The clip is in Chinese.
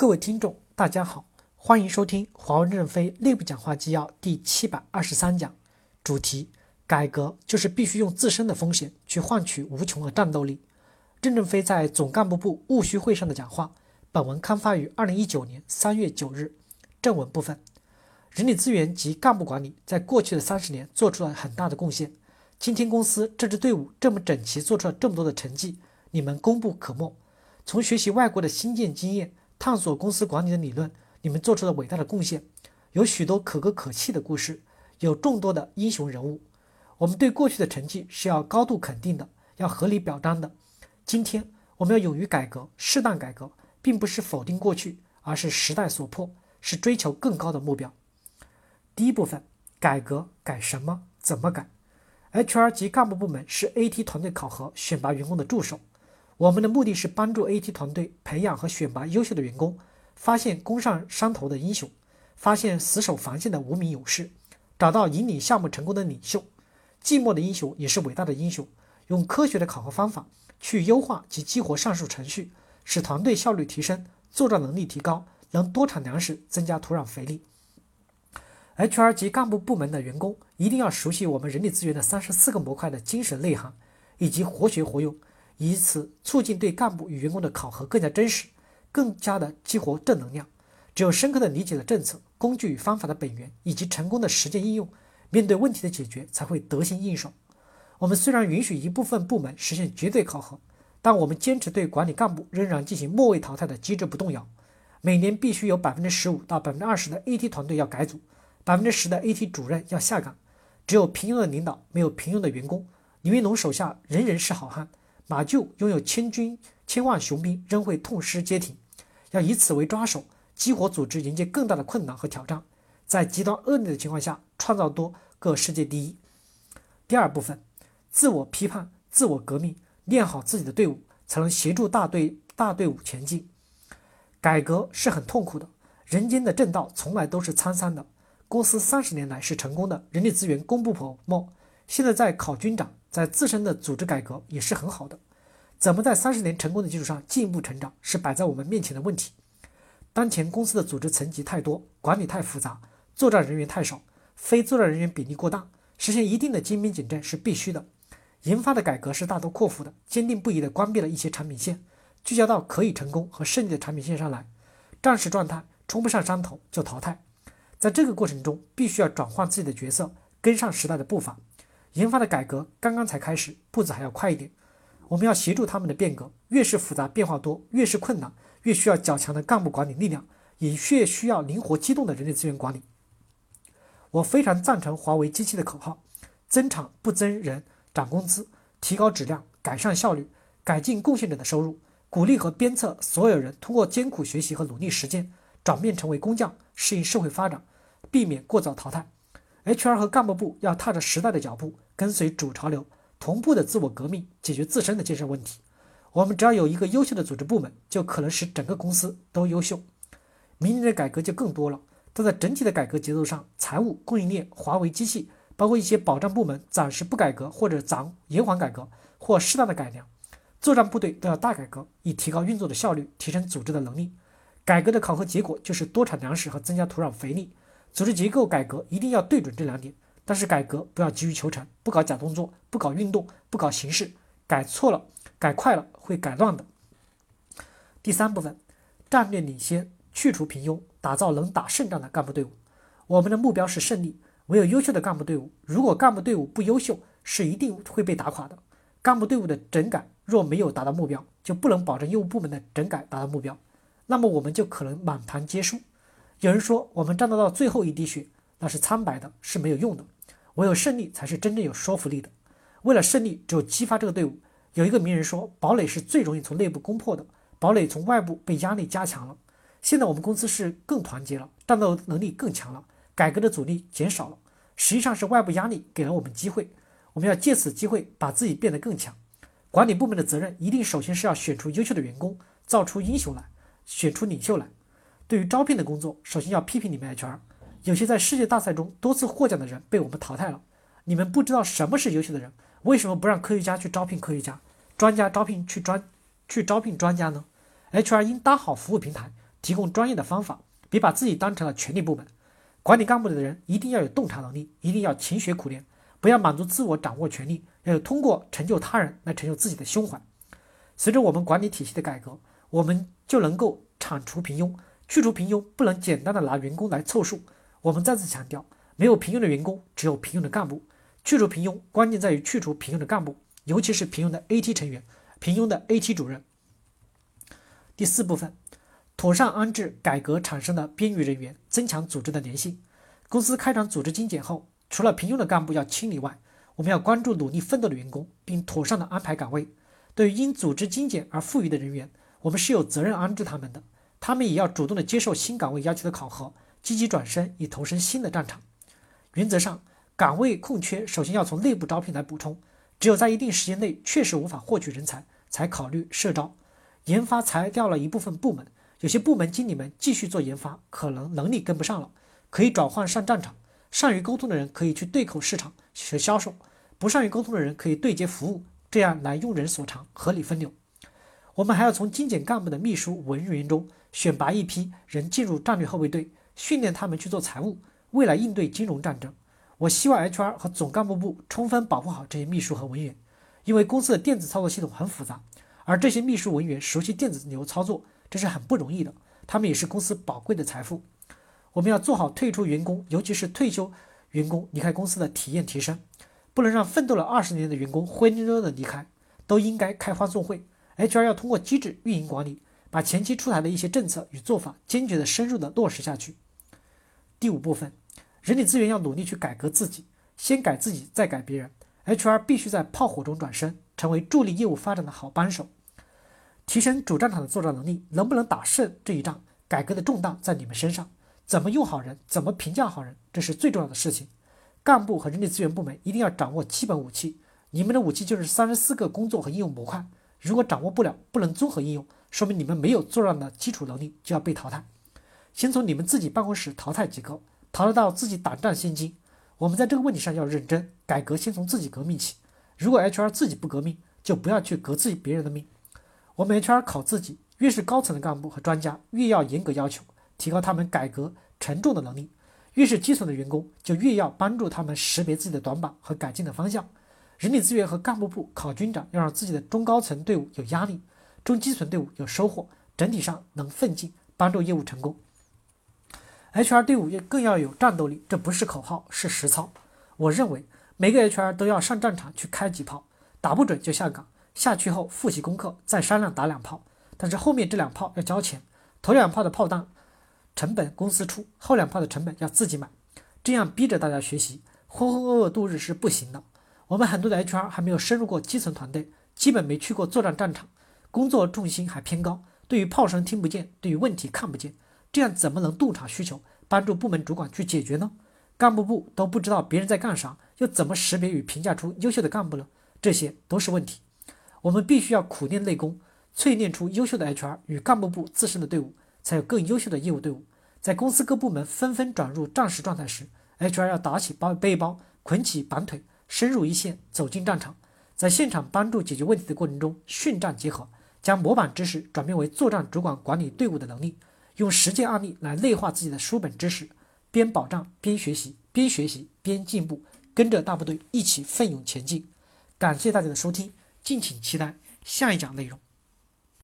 各位听众，大家好，欢迎收听华为任正非内部讲话纪要第七百二十三讲，主题：改革就是必须用自身的风险去换取无穷的战斗力。任正非在总干部部务虚会上的讲话。本文刊发于二零一九年三月九日。正文部分：人力资源及干部管理在过去的三十年做出了很大的贡献。今天公司这支队伍这么整齐，做出了这么多的成绩，你们功不可没。从学习外国的新建经验。探索公司管理的理论，你们做出了伟大的贡献，有许多可歌可泣的故事，有众多的英雄人物。我们对过去的成绩是要高度肯定的，要合理表彰的。今天我们要勇于改革，适当改革，并不是否定过去，而是时代所迫，是追求更高的目标。第一部分，改革改什么？怎么改？HR 及干部部门是 AT 团队考核选拔员工的助手。我们的目的是帮助 AT 团队培养和选拔优秀的员工，发现攻上山头的英雄，发现死守防线的无名勇士，找到引领项目成功的领袖。寂寞的英雄也是伟大的英雄。用科学的考核方法去优化及激活上述程序，使团队效率提升，作战能力提高，能多产粮食，增加土壤肥力。HR 及干部部门的员工一定要熟悉我们人力资源的三十四个模块的精神内涵，以及活学活用。以此促进对干部与员工的考核更加真实，更加的激活正能量。只有深刻的理解了政策、工具与方法的本源，以及成功的实践应用，面对问题的解决才会得心应手。我们虽然允许一部分部门实现绝对考核，但我们坚持对管理干部仍然进行末位淘汰的机制不动摇。每年必须有百分之十五到百分之二十的 AT 团队要改组，百分之十的 AT 主任要下岗。只有平庸的领导，没有平庸的员工。李云龙手下人人是好汉。马厩拥有千军千万雄兵，仍会痛失街亭。要以此为抓手，激活组织，迎接更大的困难和挑战，在极端恶劣的情况下，创造多个世界第一。第二部分，自我批判、自我革命，练好自己的队伍，才能协助大队大队伍前进。改革是很痛苦的，人间的正道从来都是沧桑的。公司三十年来是成功的，人力资源功不可没。现在在考军长。在自身的组织改革也是很好的，怎么在三十年成功的基础上进一步成长，是摆在我们面前的问题。当前公司的组织层级太多，管理太复杂，作战人员太少，非作战人员比例过大，实现一定的精兵简政是必须的。研发的改革是大刀阔斧的，坚定不移地关闭了一些产品线，聚焦到可以成功和胜利的产品线上来。战时状态冲不上山头就淘汰，在这个过程中必须要转换自己的角色，跟上时代的步伐。研发的改革刚刚才开始，步子还要快一点。我们要协助他们的变革，越是复杂、变化多，越是困难，越需要较强的干部管理力量，也越需要灵活机动的人力资源管理。我非常赞成华为机器的口号：增产不增人，涨工资，提高质量，改善效率，改进贡献者的收入，鼓励和鞭策所有人通过艰苦学习和努力实践，转变成为工匠，适应社会发展，避免过早淘汰。HR 和干部部要踏着时代的脚步，跟随主潮流，同步的自我革命，解决自身的建设问题。我们只要有一个优秀的组织部门，就可能使整个公司都优秀。明年的改革就更多了，但在整体的改革节奏上，财务、供应链、华为机器，包括一些保障部门，暂时不改革或者暂延缓改革或适当的改良。作战部队都要大改革，以提高运作的效率，提升组织的能力。改革的考核结果就是多产粮食和增加土壤肥力。组织结构改革一定要对准这两点，但是改革不要急于求成，不搞假动作，不搞运动，不搞形式，改错了，改快了会改乱的。第三部分，战略领先，去除平庸，打造能打胜仗的干部队伍。我们的目标是胜利，唯有优秀的干部队伍。如果干部队伍不优秀，是一定会被打垮的。干部队伍的整改若没有达到目标，就不能保证业务部门的整改达到目标，那么我们就可能满盘皆输。有人说，我们战斗到最后一滴血，那是苍白的，是没有用的。唯有胜利才是真正有说服力的。为了胜利，只有激发这个队伍。有一个名人说，堡垒是最容易从内部攻破的，堡垒从外部被压力加强了。现在我们公司是更团结了，战斗能力更强了，改革的阻力减少了。实际上是外部压力给了我们机会，我们要借此机会把自己变得更强。管理部门的责任一定首先是要选出优秀的员工，造出英雄来，选出领袖来。对于招聘的工作，首先要批评你们 HR，有些在世界大赛中多次获奖的人被我们淘汰了。你们不知道什么是优秀的人，为什么不让科学家去招聘科学家，专家招聘去专去招聘专家呢？HR 应搭好服务平台，提供专业的方法，别把自己当成了权力部门。管理干部的人一定要有洞察能力，一定要勤学苦练，不要满足自我掌握权力，要有通过成就他人来成就自己的胸怀。随着我们管理体系的改革，我们就能够铲除平庸。去除平庸不能简单的拿员工来凑数。我们再次强调，没有平庸的员工，只有平庸的干部。去除平庸，关键在于去除平庸的干部，尤其是平庸的 AT 成员、平庸的 AT 主任。第四部分，妥善安置改革产生的边缘人员，增强组织的粘性。公司开展组织精简后，除了平庸的干部要清理外，我们要关注努力奋斗的员工，并妥善的安排岗位。对于因组织精简而富余的人员，我们是有责任安置他们的，他们也要主动的接受新岗位要求的考核，积极转身以投身新的战场。原则上，岗位空缺首先要从内部招聘来补充，只有在一定时间内确实无法获取人才，才考虑社招。研发裁掉了一部分部门，有些部门经理们继续做研发，可能能力跟不上了，可以转换上战场。善于沟通的人可以去对口市场学销售，不善于沟通的人可以对接服务，这样来用人所长，合理分流。我们还要从精简干部的秘书文员中选拔一批人进入战略后备队，训练他们去做财务，未来应对金融战争。我希望 HR 和总干部部充分保护好这些秘书和文员，因为公司的电子操作系统很复杂。而这些秘书文员熟悉电子流操作，这是很不容易的。他们也是公司宝贵的财富。我们要做好退出员工，尤其是退休员工离开公司的体验提升，不能让奋斗了二十年的员工灰溜溜的离开。都应该开欢送会。HR 要通过机制运营管理，把前期出台的一些政策与做法坚决的深入的落实下去。第五部分，人力资源要努力去改革自己，先改自己，再改别人。HR 必须在炮火中转身，成为助力业务发展的好帮手。提升主战场的作战能力，能不能打胜这一仗？改革的重担在你们身上。怎么用好人，怎么评价好人，这是最重要的事情。干部和人力资源部门一定要掌握基本武器。你们的武器就是三十四个工作和应用模块。如果掌握不了，不能综合应用，说明你们没有作战的基础能力，就要被淘汰。先从你们自己办公室淘汰几个，淘汰到自己胆战心惊。我们在这个问题上要认真。改革先从自己革命起。如果 HR 自己不革命，就不要去革自己别人的命。我们 HR 考自己，越是高层的干部和专家，越要严格要求，提高他们改革沉重的能力；越是基层的员工，就越要帮助他们识别自己的短板和改进的方向。人力资源和干部部考军长，要让自己的中高层队伍有压力，中基层队伍有收获，整体上能奋进，帮助业务成功。HR 队伍也更要有战斗力，这不是口号，是实操。我认为每个 HR 都要上战场去开几炮，打不准就下岗。下去后复习功课，再商量打两炮，但是后面这两炮要交钱，头两炮的炮弹成本公司出，后两炮的成本要自己买，这样逼着大家学习，浑浑噩噩度日是不行的。我们很多的 HR 还没有深入过基层团队，基本没去过作战战场，工作重心还偏高，对于炮声听不见，对于问题看不见，这样怎么能洞察需求，帮助部门主管去解决呢？干部部都不知道别人在干啥，又怎么识别与评价出优秀的干部呢？这些都是问题。我们必须要苦练内功，淬炼出优秀的 HR 与干部部自身的队伍，才有更优秀的业务队伍。在公司各部门纷纷转入战时状态时，HR 要打起包背包，捆起绑腿，深入一线，走进战场，在现场帮助解决问题的过程中，训战结合，将模板知识转变为作战主管管理队伍的能力，用实践案例来内化自己的书本知识，边保障边学习，边学习边进步，跟着大部队一起奋勇前进。感谢大家的收听。敬请期待下一讲内容。